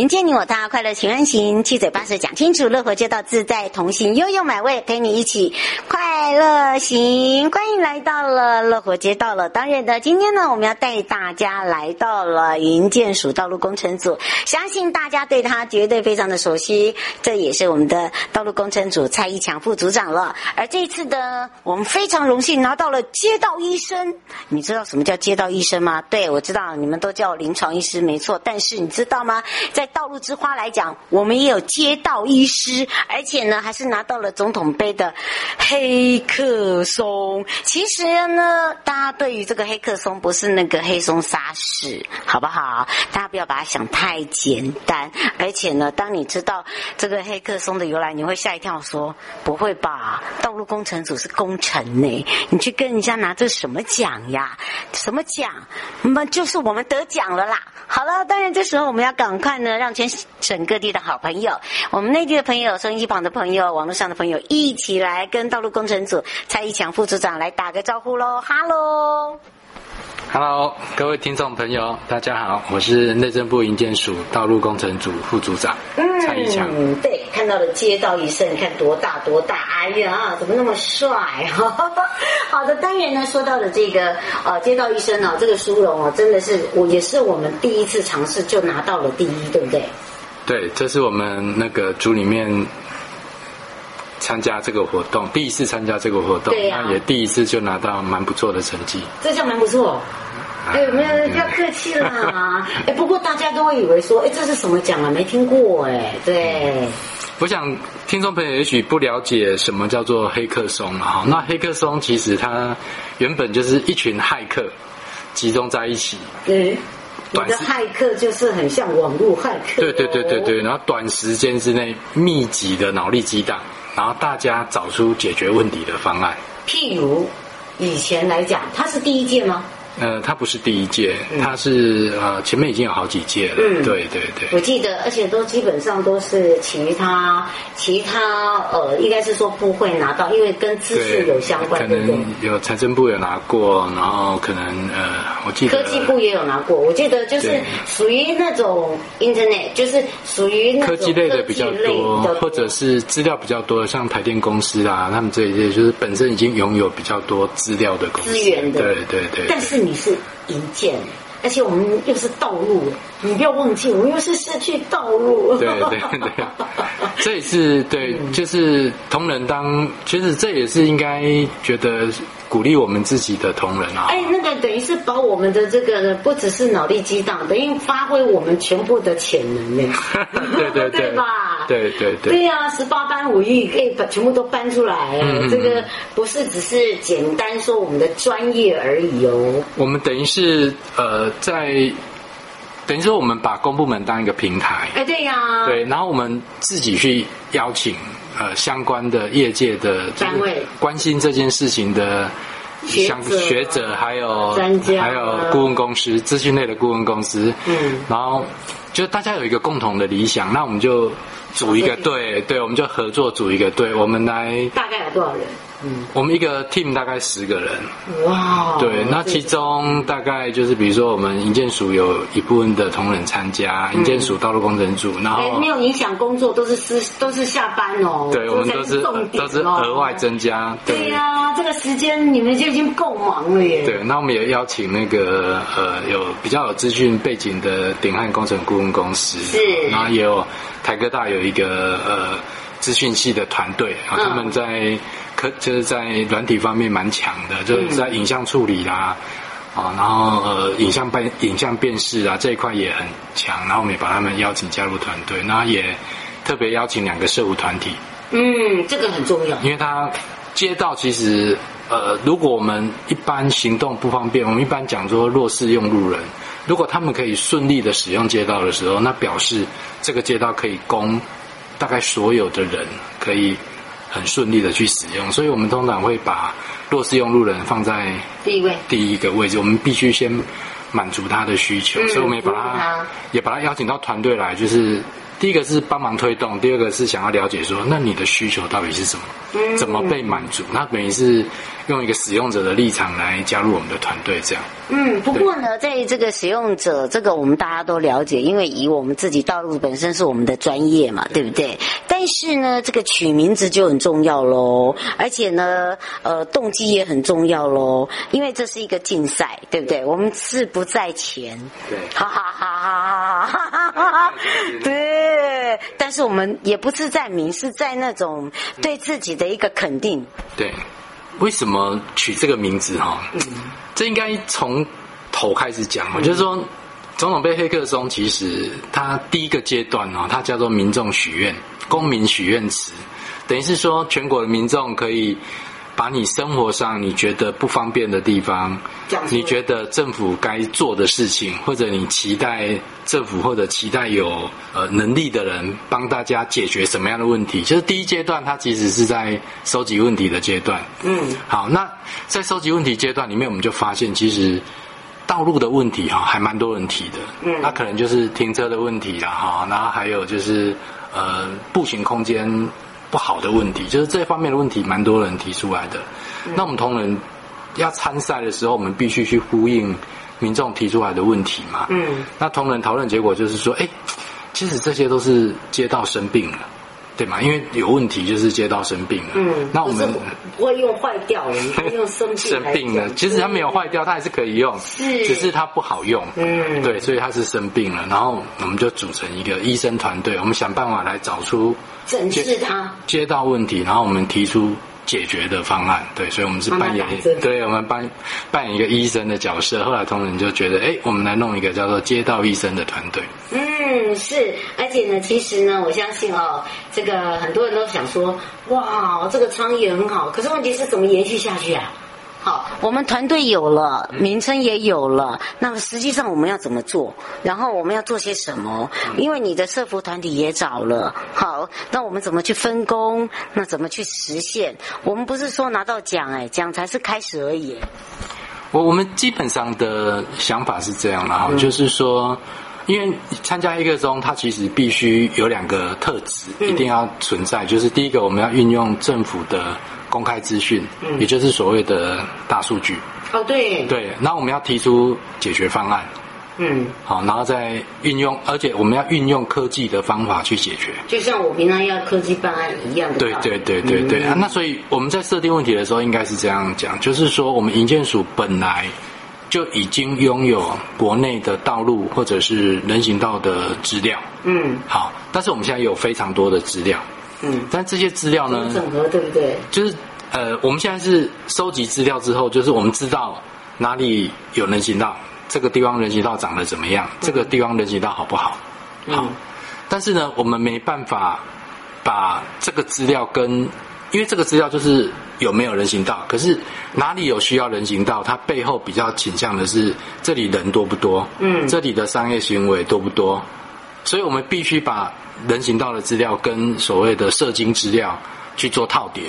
迎接你我他，快乐平安行，七嘴八舌讲清楚，乐活街道自在同行，悠悠美味陪你一起快乐行。欢迎来到了乐活街道了。当然的，今天呢，我们要带大家来到了营建署道路工程组，相信大家对他绝对非常的熟悉。这也是我们的道路工程组蔡一强副组长了。而这一次的，我们非常荣幸拿到了街道医生。你知道什么叫街道医生吗？对，我知道，你们都叫临床医师，没错。但是你知道吗？在道路之花来讲，我们也有街道医师，而且呢，还是拿到了总统杯的黑客松。其实呢，大家对于这个黑客松不是那个黑松沙士，好不好？大家不要把它想太简单。而且呢，当你知道这个黑客松的由来，你会吓一跳，说不会吧？道路工程组是工程呢？你去跟人家拿这什么奖呀？什么奖？那么就是我们得奖了啦。好了，当然这时候我们要赶快呢。让全省各地的好朋友，我们内地的朋友、收音机旁的朋友、网络上的朋友，一起来跟道路工程组蔡一强副组长来打个招呼喽！哈喽，哈喽，各位听众朋友，大家好，我是内政部营建署道路工程组副组长蔡一强。嗯，对，看到了街道医生，你看多大多大，哎呀，怎么那么帅？好的，当然呢，说到的这个呃街道医生呢、哦，这个殊荣哦，真的是我也是我们第一次尝试就拿到了第一，对不对？对，这是我们那个组里面参加这个活动，第一次参加这个活动，那也第一次就拿到蛮不错的成绩。这叫蛮不错，哎，没有，不要客气啦。哎，不过大家都会以为说，哎，这是什么奖啊？没听过哎，对。我想听众朋友也许不了解什么叫做黑客松啊。那黑客松其实它原本就是一群骇客集中在一起。对，你的骇客就是很像网络骇客。对对对对对，然后短时间之内密集的脑力激荡，然后大家找出解决问题的方案。譬如以前来讲，他是第一届吗？呃，他不是第一届，他是呃前面已经有好几届了。嗯，对对对。我记得，而且都基本上都是其他其他呃，应该是说部会拿到，因为跟资讯有相关的。可能有财政部有拿过，然后可能呃，我记得科技部也有拿过。我记得就是属于那种 Internet，就是属于那种科技类的比较多，或者是资料比较多的，像台电公司啊，他们这一些就是本身已经拥有比较多资料的公司。资源的。对对对。但是你。是银剑，而且我们又是道路，你不要忘记，我们又是失去道路。对对对，这也是对，就是同仁当，其实这也是应该觉得。鼓励我们自己的同仁啊！哎，那个等于是把我们的这个不只是脑力激荡，等于发挥我们全部的潜能呢。对对对，对吧？对对对。对呀，十八般武艺可以把全部都搬出来。嗯，这个不是只是简单说我们的专业而已哦。我们等于是呃，在等于说我们把公部门当一个平台。哎，对呀。对，然后我们自己去邀请。呃，相关的业界的单位关心这件事情的像学者，还有专家，还有顾问公司、资讯类的顾问公司，嗯，然后就大家有一个共同的理想，那我们就组一个队，对，我们就合作组一个队，我们来大概有多少人？嗯，我们一个 team 大概十个人。哇，对，那其中大概就是比如说我们营建署有一部分的同仁参加，营建署道路工程组，然后没有影响工作，都是私都是下班哦。对，我们都是都是额外增加。对呀，这个时间你们就已经够忙了耶。对，那我们也邀请那个呃有比较有资讯背景的鼎汉工程顾问公司，是，然后也有台科大有一个呃资讯系的团队啊，他们在。可就是在软体方面蛮强的，就是在影像处理啦，啊、嗯，然后呃影像辨影像辨识啊这一块也很强，然后我们也把他们邀请加入团队，然后也特别邀请两个社福团体。嗯，这个很重要，因为他街道其实呃，如果我们一般行动不方便，我们一般讲说弱势用路人，如果他们可以顺利的使用街道的时候，那表示这个街道可以供大概所有的人可以。很顺利的去使用，所以我们通常会把弱势用路人放在第一位，第一个位置。我们必须先满足他的需求，嗯、所以我们也把他也把他邀请到团队来，就是。第一个是帮忙推动，第二个是想要了解说，那你的需求到底是什么？嗯，怎么被满足？那等于是用一个使用者的立场来加入我们的团队，这样。嗯，不过呢，在这个使用者这个我们大家都了解，因为以我们自己道路本身是我们的专业嘛，对。不对？但是呢，这个取名字就很重要喽，而且呢，呃，动机也很重要喽，因为这是一个竞赛，对不对？我们志不在前，对，哈哈哈哈哈哈哈哈，对，但是我们也不是在名，是在那种对自己的一个肯定，对。为什么取这个名字哈？嗯，这应该从头开始讲。我，就是说，总统杯黑客松其实它第一个阶段哦，它叫做民众许愿，公民许愿池，等于是说全国的民众可以。把你生活上你觉得不方便的地方，你觉得政府该做的事情，或者你期待政府或者期待有呃能力的人帮大家解决什么样的问题？就是第一阶段，它其实是在收集问题的阶段。嗯，好，那在收集问题阶段里面，我们就发现其实道路的问题哈，还蛮多人提的。嗯，那可能就是停车的问题了哈，然后还有就是呃步行空间。不好的问题，就是这方面的问题，蛮多人提出来的。嗯、那我们同仁要参赛的时候，我们必须去呼应民众提出来的问题嘛。嗯。那同仁讨论结果就是说，哎，其实这些都是街道生病了，对吗？因为有问题就是街道生病了。嗯。那我们不会用坏掉了，用生病。生病了，其实它没有坏掉，它还是可以用，是，只是它不好用。嗯。对，所以它是生病了。然后我们就组成一个医生团队，我们想办法来找出。审视他街道问题，然后我们提出解决的方案。对，所以我们是扮演，对，我们扮扮演一个医生的角色。后来同仁就觉得，哎，我们来弄一个叫做街道医生的团队。嗯，是，而且呢，其实呢，我相信哦，这个很多人都想说，哇，这个创意很好，可是问题是怎么延续下去啊？好，我们团队有了，名称也有了，那么实际上我们要怎么做？然后我们要做些什么？因为你的社服团体也找了，好，那我们怎么去分工？那怎么去实现？我们不是说拿到奖，哎，奖才是开始而已。我我们基本上的想法是这样的哈，嗯、就是说，因为参加一个中，它其实必须有两个特质，一定要存在，嗯、就是第一个，我们要运用政府的。公开资讯，嗯，也就是所谓的大数据。哦，对，对，那我们要提出解决方案，嗯，好，然后再运用，而且我们要运用科技的方法去解决。就像我平常要科技办案一样的。对对对对对，嗯，啊，那所以我们在设定问题的时候，应该是这样讲，就是说我们营建署本来就已经拥有国内的道路或者是人行道的资料，嗯，好，但是我们现在有非常多的资料。嗯，但这些资料呢？整合对不对？就是呃，我们现在是收集资料之后，就是我们知道哪里有人行道，这个地方人行道长得怎么样，嗯、这个地方人行道好不好？好。嗯、但是呢，我们没办法把这个资料跟，因为这个资料就是有没有人行道，可是哪里有需要人行道，它背后比较倾向的是这里人多不多？嗯，这里的商业行为多不多？所以我们必须把。人行道的资料跟所谓的射精资料去做套叠，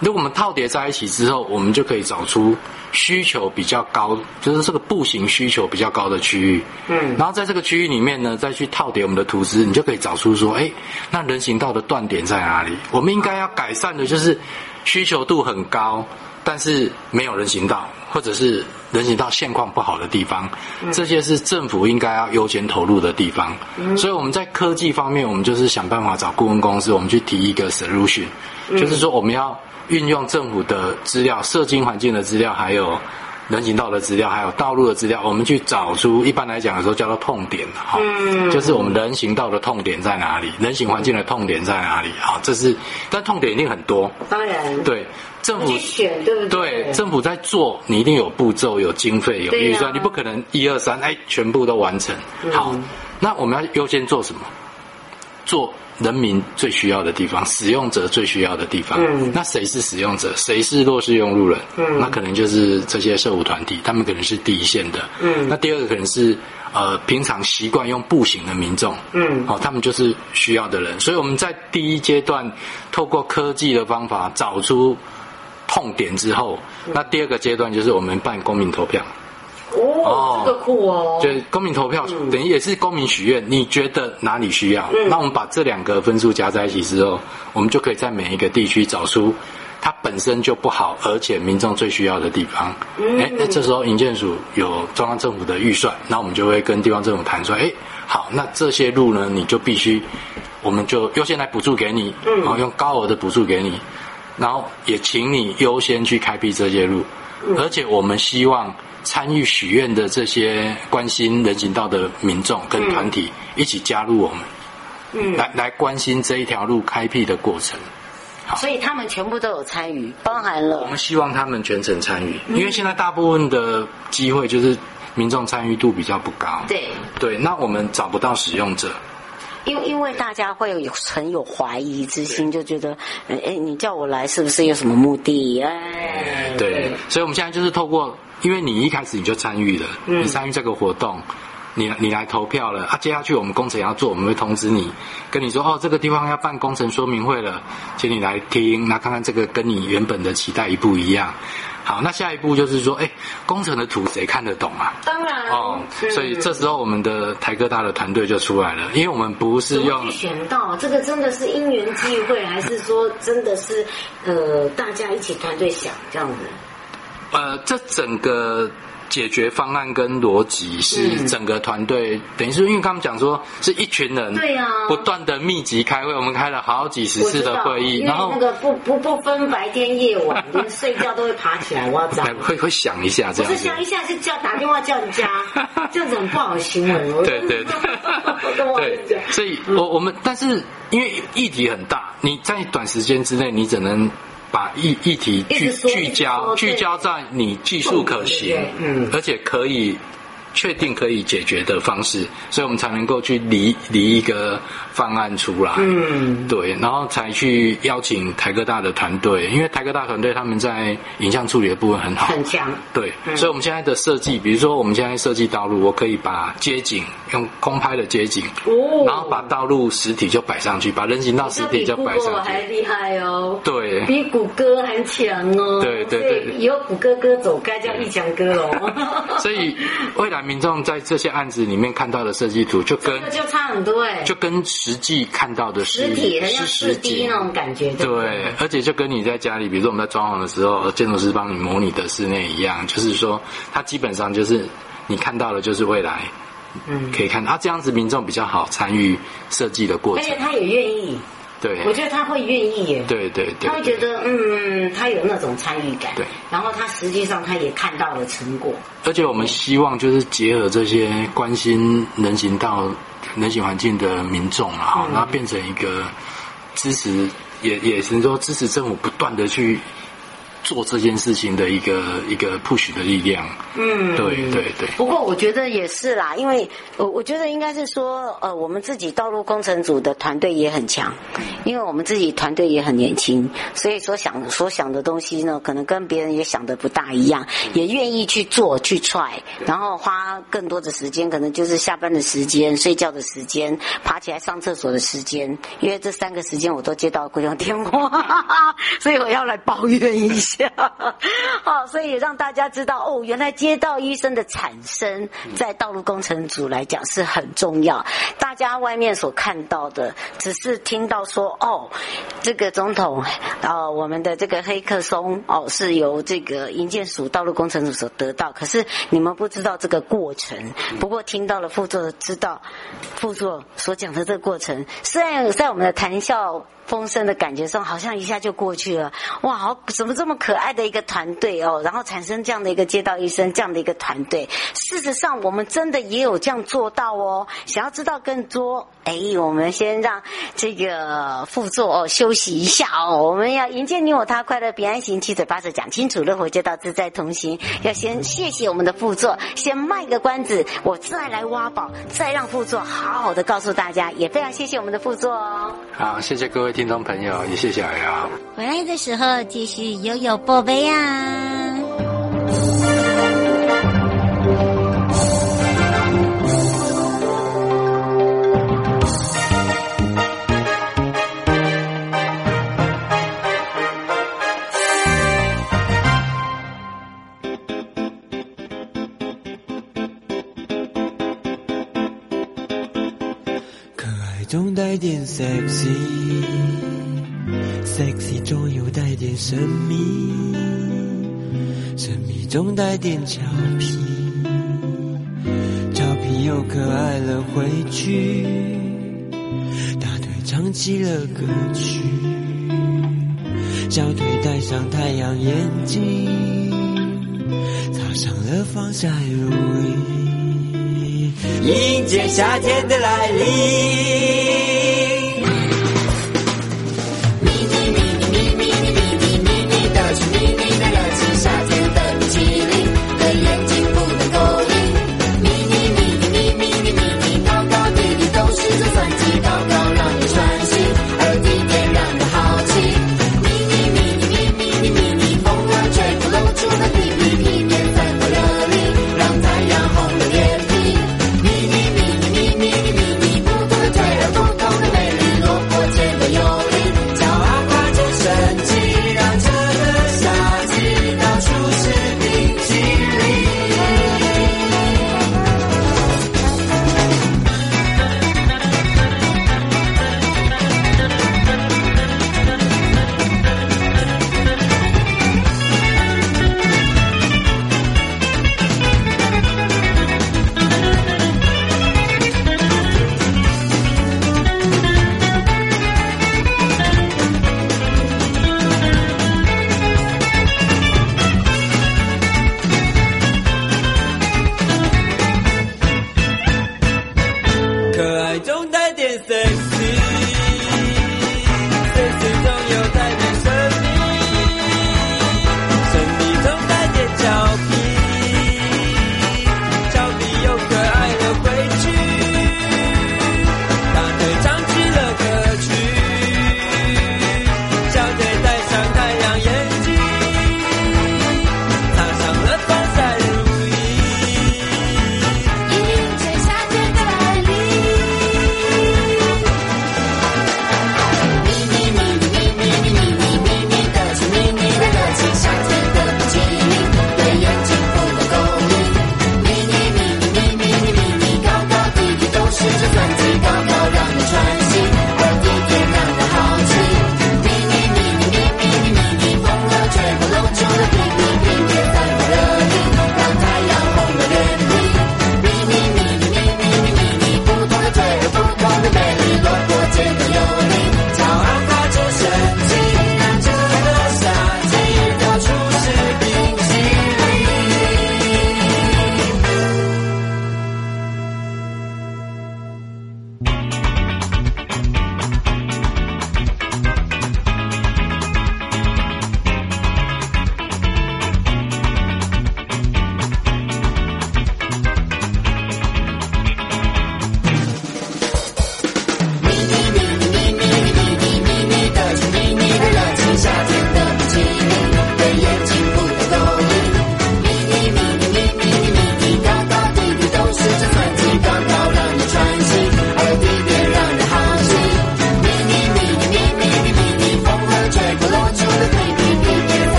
如果我们套叠在一起之后，我们就可以找出需求比较高，就是这个步行需求比较高的区域。嗯，然后在这个区域里面呢，再去套叠我们的图纸，你就可以找出说，哎，那人行道的断点在哪里？我们应该要改善的就是需求度很高，但是没有人行道，或者是人行道现况不好的地方，这些是政府应该要优先投入的地方。所以我们在科技方面，我们就是想办法找顾问公司，我们去提一个 solution，就是说我们要运用政府的资料、社经环境的资料，还有。人行道的资料，还有道路的资料，我们去找出，一般来讲的时候叫做痛点，哈、嗯，就是我们人行道的痛点在哪里，人行环境的痛点在哪里，好，这是，但痛点一定很多，当然，对，政府去选，对不对？对，政府在做，你一定有步骤、有经费、有预算，啊、你不可能一二三，哎，全部都完成。好，嗯、那我们要优先做什么？做。人民最需要的地方，使用者最需要的地方。嗯，那谁是使用者？谁是弱势用路人？嗯，那可能就是这些社福团体，他们可能是第一线的。嗯，那第二个可能是呃平常习惯用步行的民众。嗯，好、哦，他们就是需要的人。所以我们在第一阶段透过科技的方法找出痛点之后，嗯、那第二个阶段就是我们办公民投票。哦，这个酷哦！就公民投票，等于也是公民许愿。你觉得哪里需要？那我们把这两个分数加在一起之后，我们就可以在每一个地区找出它本身就不好，而且民众最需要的地方。哎，那这时候营建署有中央政府的预算，那我们就会跟地方政府谈说：哎，好，那这些路呢，你就必须，我们就优先来补助给你，然后用高额的补助给你，然后也请你优先去开辟这些路，而且我们希望。参与许愿的这些关心人行道的民众跟团体一起加入我们，嗯，来来关心这一条路开辟的过程。好，所以他们全部都有参与，包含了。我们希望他们全程参与，因为现在大部分的机会就是民众参与度比较不高。对对，那我们找不到使用者。因为因为大家会有很有怀疑之心，就觉得，哎，你叫我来是不是有什么目的？哎，对，所以我们现在就是透过。因为你一开始你就参与了，嗯、你参与这个活动，你你来投票了啊，接下去我们工程要做，我们会通知你，跟你说哦，这个地方要办工程说明会了，请你来听，那看看这个跟你原本的期待一不一样。好，那下一步就是说，哎，工程的图谁看得懂啊？当然哦，所以这时候我们的台科大的团队就出来了，因为我们不是用选到这个真的是因缘际会，还是说真的是呃大家一起团队想这样子？呃，这整个解决方案跟逻辑是整个团队，嗯、等于是因为他们讲说是一群人，对啊，不断的密集开会，我们开了好几十次的会议，然后那个不不不分白天夜晚，连睡觉都会爬起来，我要找，会会想一下这样，不是想一下是叫打电话叫人家，这样子很不好的行为。对对对，对，所以我我们但是因为议题很大，你在短时间之内你只能。把议议题聚聚焦，聚焦在你技术可行，嗯，而且可以。确定可以解决的方式，所以我们才能够去拟拟一个方案出来。嗯，对，然后才去邀请台科大的团队，因为台科大团队他们在影像处理的部分很好，很强。对，嗯、所以我们现在的设计，比如说我们现在设计道路，我可以把街景用空拍的街景，哦，然后把道路实体就摆上去，把人行道实体就摆上去，还厉害哦。对，比谷歌还强哦。对对对，以后谷歌哥走该叫一强哥哦。所以未来。民众在这些案子里面看到的设计图，就跟就差很多哎，就跟实际看到的实体是实体那种感觉，对，而且就跟你在家里，比如说我们在装潢的时候，建筑师帮你模拟的室内一样，就是说，它基本上就是你看到的，就是未来，嗯，可以看到，啊，这样子民众比较好参与设计的过程，而且他也愿意。对，我觉得他会愿意耶。对对对，他会觉得嗯，他有那种参与感。对，然后他实际上他也看到了成果。而且我们希望就是结合这些关心人行道、人行环境的民众啊，然后变成一个支持，也也是说支持政府不断的去。做这件事情的一个一个 push 的力量，嗯，对对对。不过我觉得也是啦，因为我我觉得应该是说，呃，我们自己道路工程组的团队也很强，因为我们自己团队也很年轻，所以所想所想的东西呢，可能跟别人也想的不大一样，也愿意去做去 try，然后花更多的时间，可能就是下班的时间、睡觉的时间、爬起来上厕所的时间，因为这三个时间我都接到各种电话，所以我要来抱怨一下。下。好，所以也让大家知道哦，原来街道医生的产生在道路工程组来讲是很重要。大家外面所看到的，只是听到说哦，这个总统，哦，我们的这个黑客松哦，是由这个营建署道路工程组所得到。可是你们不知道这个过程。不过听到了副座，知道副座所讲的这个过程，虽然在我们的谈笑风生的感觉上，好像一下就过去了。哇，好，怎么这么可爱的一个团队哦？然后产生这样的一个街道医生这样的一个团队。事实上，我们真的也有这样做到哦。想要知道更多，哎，我们先让这个副座哦休息一下哦。我们要迎接你我他，快乐平安行，七嘴八舌讲清楚，乐活街道自在同行。要先谢谢我们的副座，先卖个关子，我再来挖宝，再让副座好好的告诉大家。也非常谢谢我们的副座哦。好，谢谢各位。听众朋友，也谢谢瑶瑶。回来的时候继续悠悠宝贝呀。sexy。sexy 中又带点神秘，神秘中带点俏皮，俏皮又可爱了回去，大腿唱起了歌曲，小腿戴上太阳眼镜，擦上了防晒乳液，迎接夏天的来临。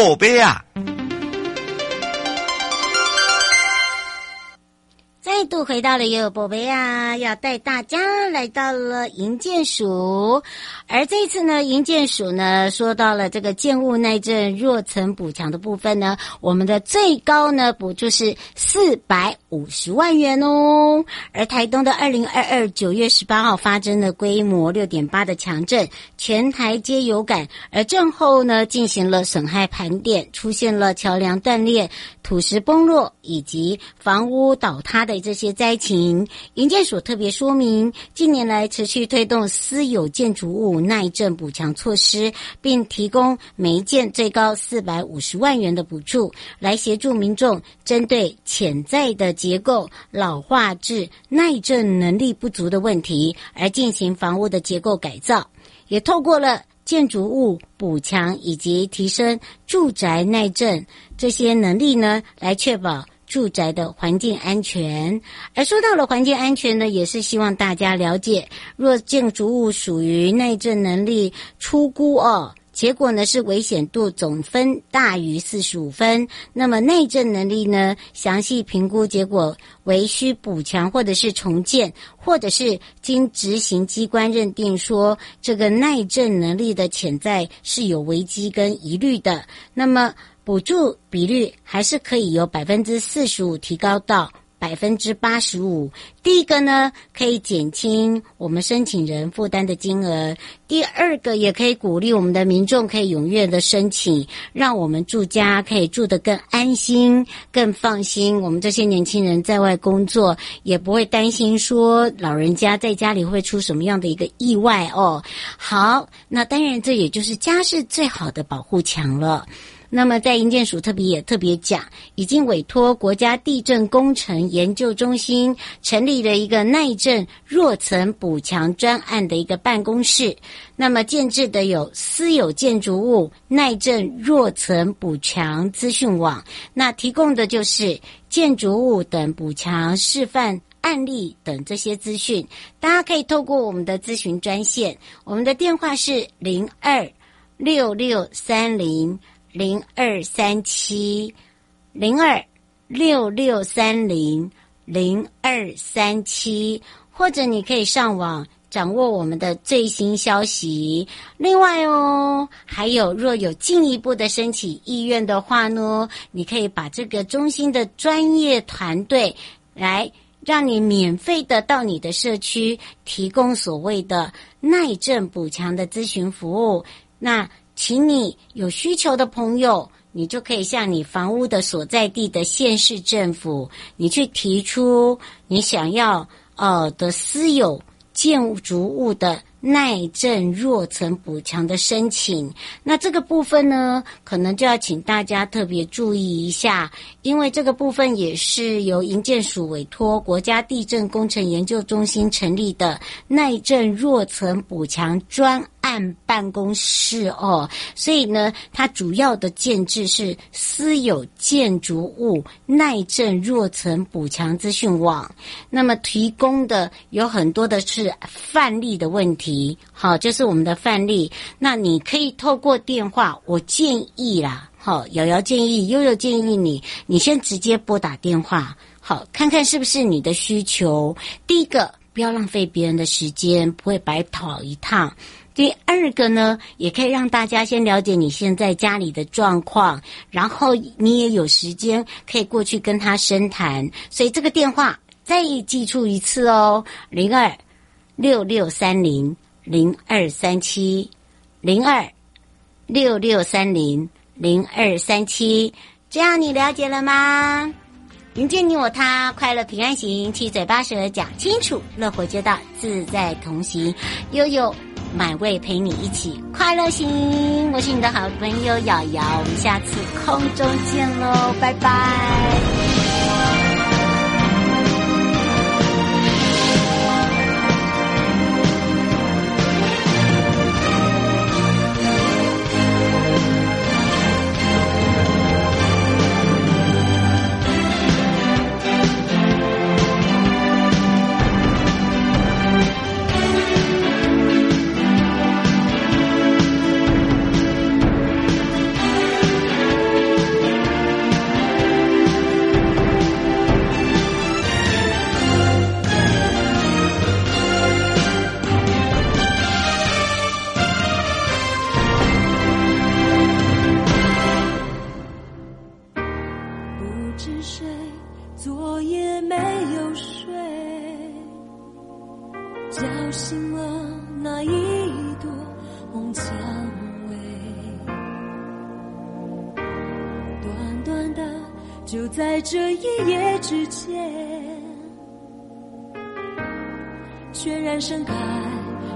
宝贝啊！再度回到了哟宝贝呀，要带大家来到了银剑鼠，而这一次呢，营建署呢说到了这个建物耐震弱层补强的部分呢，我们的最高呢补助是四百五十万元哦。而台东的二零二二九月十八号发生的规模六点八的强震，全台皆有感。而震后呢，进行了损害盘点，出现了桥梁断裂、土石崩落以及房屋倒塌的。这些灾情，营建署特别说明，近年来持续推动私有建筑物耐震补强措施，并提供每一件最高四百五十万元的补助，来协助民众针对潜在的结构老化至耐震能力不足的问题，而进行房屋的结构改造，也透过了建筑物补强以及提升住宅耐震这些能力呢，来确保。住宅的环境安全，而说到了环境安全呢，也是希望大家了解，若建筑物属于耐震能力出估哦，结果呢是危险度总分大于四十五分，那么耐震能力呢，详细评估结果为需补强或者是重建，或者是经执行机关认定说这个耐震能力的潜在是有危机跟疑虑的，那么。补助比率还是可以由百分之四十五提高到百分之八十五。第一个呢，可以减轻我们申请人负担的金额；第二个，也可以鼓励我们的民众可以踊跃的申请，让我们住家可以住得更安心、更放心。我们这些年轻人在外工作，也不会担心说老人家在家里会出什么样的一个意外哦。好，那当然，这也就是家是最好的保护墙了。那么，在营建署特别也特别讲，已经委托国家地震工程研究中心成立了一个耐震弱层补强专案的一个办公室。那么建置的有私有建筑物耐震弱层补强资讯网，那提供的就是建筑物等补强示范案例等这些资讯。大家可以透过我们的咨询专线，我们的电话是零二六六三零。零二三七零二六六三零零二三七，或者你可以上网掌握我们的最新消息。另外哦，还有若有进一步的申请意愿的话呢，你可以把这个中心的专业团队来让你免费的到你的社区提供所谓的耐震补强的咨询服务。那。请你有需求的朋友，你就可以向你房屋的所在地的县市政府，你去提出你想要呃的私有建筑物的耐震弱层补强的申请。那这个部分呢，可能就要请大家特别注意一下，因为这个部分也是由营建署委托国家地震工程研究中心成立的耐震弱层补强专。办办公室哦，所以呢，它主要的建制是私有建筑物耐震弱层补强资讯网。那么提供的有很多的是范例的问题，好，这是我们的范例。那你可以透过电话，我建议啦，好，瑶瑶建议，悠悠建议你，你先直接拨打电话，好，看看是不是你的需求。第一个，不要浪费别人的时间，不会白跑一趟。第二个呢，也可以让大家先了解你现在家里的状况，然后你也有时间可以过去跟他深谈。所以这个电话再记住一次哦，零二六六三零零二三七零二六六三零零二三七，这样你了解了吗？迎接你我他，快乐平安行，七嘴八舌讲清楚，乐活街道自在同行，悠悠。买位陪你一起快乐行，我是你的好朋友瑶瑶，我们下次空中见喽，拜拜。那一朵红蔷薇，短短的就在这一夜之间。全然盛开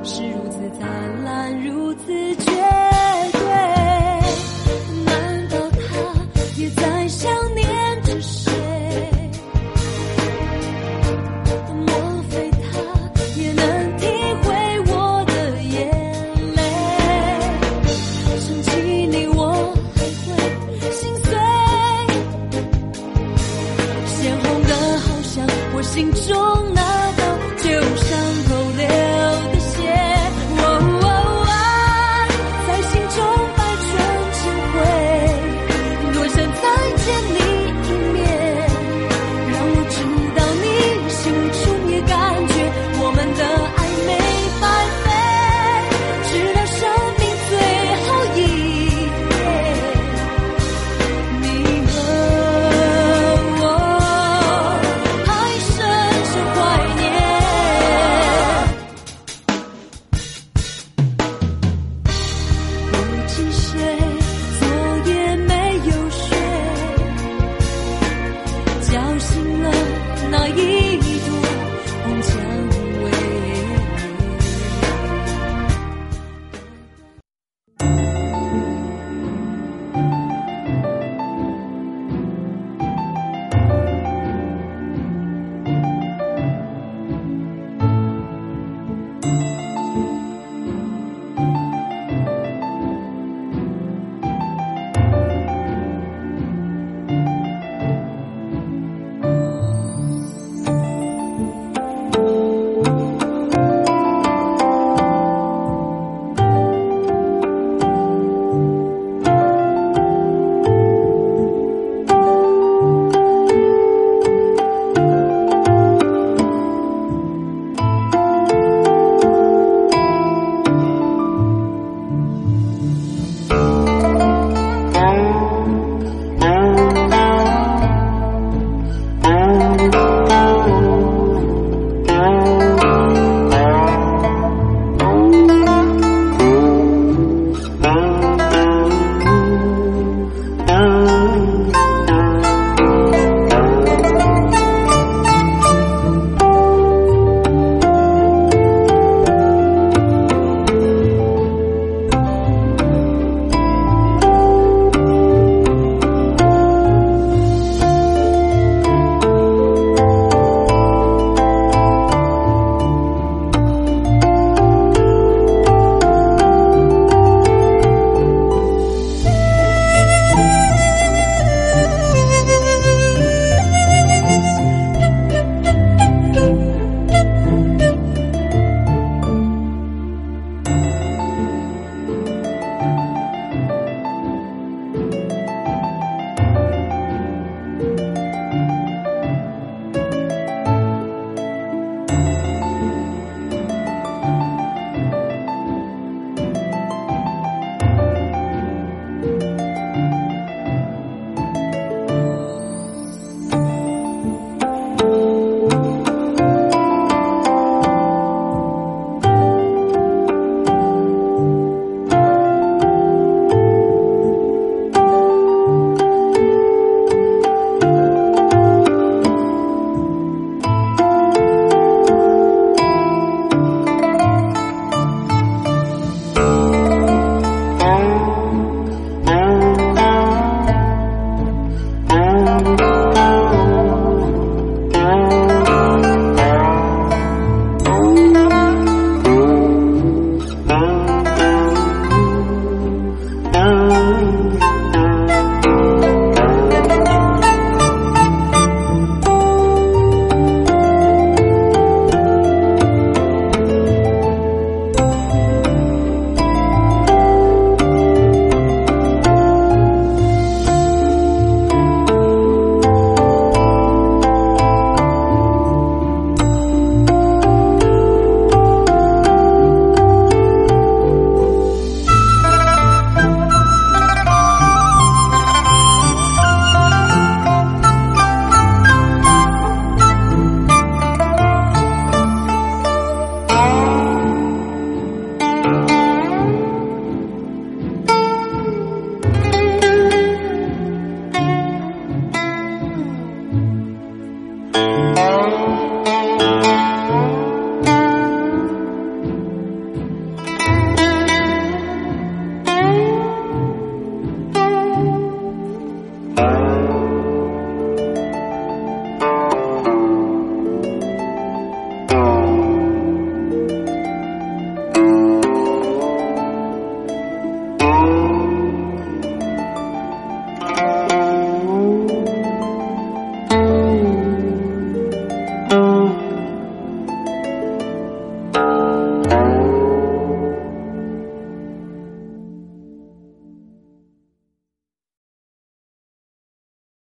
是如此灿烂，如此绝对，难道他也在想你？